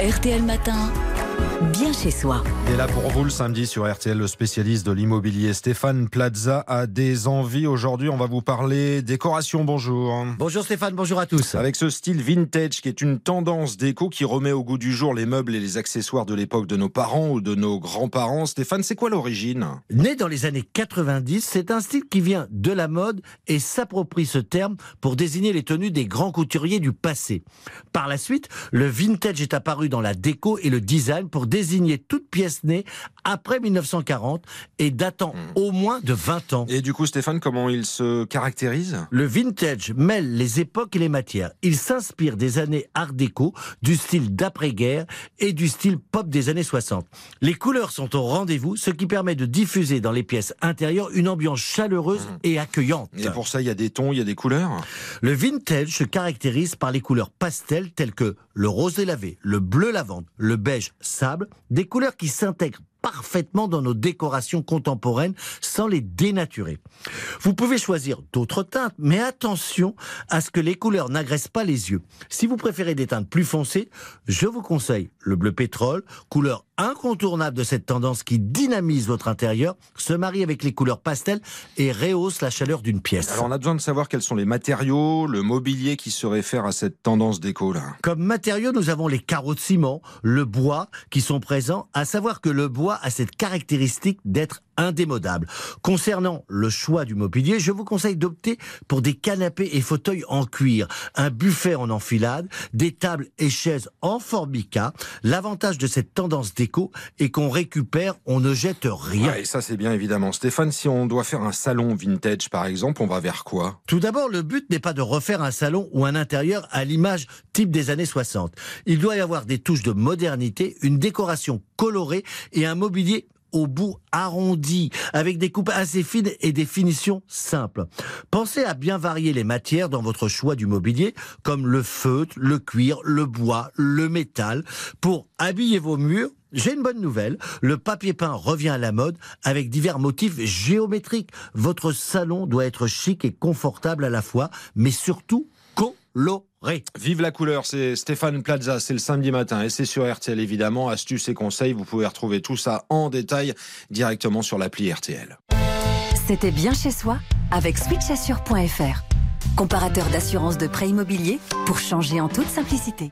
RTL Matin, bien chez soi. Et là pour vous le samedi sur RTL, le spécialiste de l'immobilier Stéphane Plaza a des envies. Aujourd'hui, on va vous parler décoration. Bonjour. Bonjour Stéphane, bonjour à tous. Avec ce style vintage qui est une tendance déco qui remet au goût du jour les meubles et les accessoires de l'époque de nos parents ou de nos grands-parents. Stéphane, c'est quoi l'origine? Né dans les années 90, c'est un style qui vient de la mode et s'approprie ce terme pour désigner les tenues des grands couturiers du passé. Par la suite, le vintage est apparu dans la déco et le design pour désigner toute pièce née après 1940 et datant au moins de 20 ans. Et du coup, Stéphane, comment il se caractérise? Le vintage mêle les époques et les matières. Il s'inspire des années art déco, du style d'après-guerre et du style pop des années 60. Les couleurs sont au rendez-vous, ce qui permet de diffuser dans les pièces intérieures une ambiance chaleureuse et accueillante. Et pour ça, il y a des tons, il y a des couleurs? Le vintage se caractérise par les couleurs pastel telles que le rosé lavé, le bleu lavande, le beige sable, des couleurs qui s'intègrent parfaitement dans nos décorations contemporaines sans les dénaturer. Vous pouvez choisir d'autres teintes, mais attention à ce que les couleurs n'agressent pas les yeux. Si vous préférez des teintes plus foncées, je vous conseille le bleu pétrole, couleur incontournable de cette tendance qui dynamise votre intérieur, se marie avec les couleurs pastel et rehausse la chaleur d'une pièce. Alors on a besoin de savoir quels sont les matériaux, le mobilier qui se réfère à cette tendance déco là. Comme matériaux, nous avons les carreaux de ciment, le bois qui sont présents, à savoir que le bois a cette caractéristique d'être indémodable. Concernant le choix du mobilier, je vous conseille d'opter pour des canapés et fauteuils en cuir, un buffet en enfilade, des tables et chaises en formica. L'avantage de cette tendance déco est qu'on récupère, on ne jette rien. Ouais, et ça c'est bien évidemment. Stéphane, si on doit faire un salon vintage par exemple, on va vers quoi? Tout d'abord, le but n'est pas de refaire un salon ou un intérieur à l'image type des années 60. Il doit y avoir des touches de modernité, une décoration colorée et un mobilier au bout arrondi, avec des coupes assez fines et des finitions simples. Pensez à bien varier les matières dans votre choix du mobilier, comme le feutre, le cuir, le bois, le métal. Pour habiller vos murs, j'ai une bonne nouvelle, le papier peint revient à la mode avec divers motifs géométriques. Votre salon doit être chic et confortable à la fois, mais surtout coloré. Vive la couleur, c'est Stéphane Plaza, c'est le samedi matin et c'est sur RTL évidemment. Astuces et conseils, vous pouvez retrouver tout ça en détail directement sur l'appli RTL. C'était bien chez soi avec switchassure.fr. Comparateur d'assurance de prêt immobilier pour changer en toute simplicité.